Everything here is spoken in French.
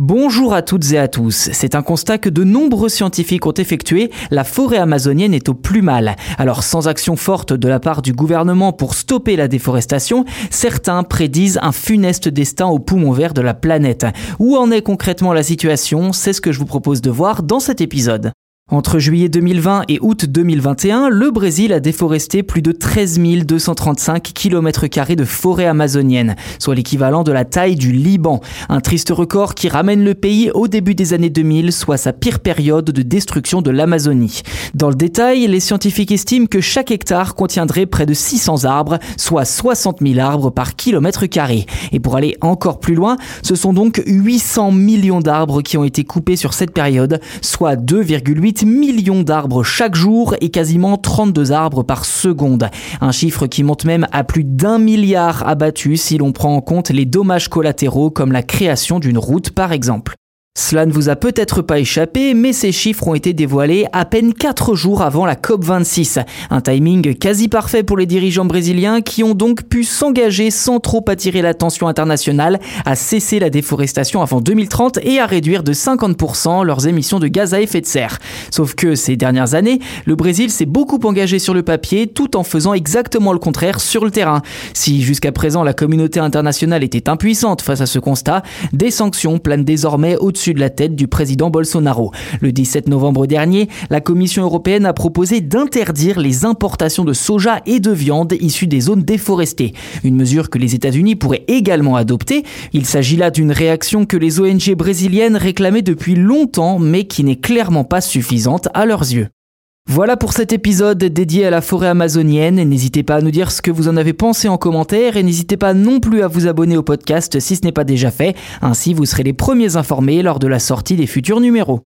Bonjour à toutes et à tous. C'est un constat que de nombreux scientifiques ont effectué. La forêt amazonienne est au plus mal. Alors, sans action forte de la part du gouvernement pour stopper la déforestation, certains prédisent un funeste destin aux poumons verts de la planète. Où en est concrètement la situation? C'est ce que je vous propose de voir dans cet épisode. Entre juillet 2020 et août 2021, le Brésil a déforesté plus de 13 235 km de forêt amazonienne, soit l'équivalent de la taille du Liban. Un triste record qui ramène le pays au début des années 2000, soit sa pire période de destruction de l'Amazonie. Dans le détail, les scientifiques estiment que chaque hectare contiendrait près de 600 arbres, soit 60 000 arbres par kilomètre carré. Et pour aller encore plus loin, ce sont donc 800 millions d'arbres qui ont été coupés sur cette période, soit 2,8 millions d'arbres chaque jour et quasiment 32 arbres par seconde. Un chiffre qui monte même à plus d'un milliard abattus si l'on prend en compte les dommages collatéraux comme la création d'une route par exemple. Cela ne vous a peut-être pas échappé, mais ces chiffres ont été dévoilés à peine 4 jours avant la COP26. Un timing quasi parfait pour les dirigeants brésiliens qui ont donc pu s'engager sans trop attirer l'attention internationale à cesser la déforestation avant 2030 et à réduire de 50% leurs émissions de gaz à effet de serre. Sauf que ces dernières années, le Brésil s'est beaucoup engagé sur le papier tout en faisant exactement le contraire sur le terrain. Si jusqu'à présent la communauté internationale était impuissante face à ce constat, des sanctions planent désormais de la tête du président Bolsonaro. Le 17 novembre dernier, la Commission européenne a proposé d'interdire les importations de soja et de viande issues des zones déforestées. Une mesure que les États-Unis pourraient également adopter. Il s'agit là d'une réaction que les ONG brésiliennes réclamaient depuis longtemps, mais qui n'est clairement pas suffisante à leurs yeux. Voilà pour cet épisode dédié à la forêt amazonienne. N'hésitez pas à nous dire ce que vous en avez pensé en commentaire et n'hésitez pas non plus à vous abonner au podcast si ce n'est pas déjà fait. Ainsi, vous serez les premiers informés lors de la sortie des futurs numéros.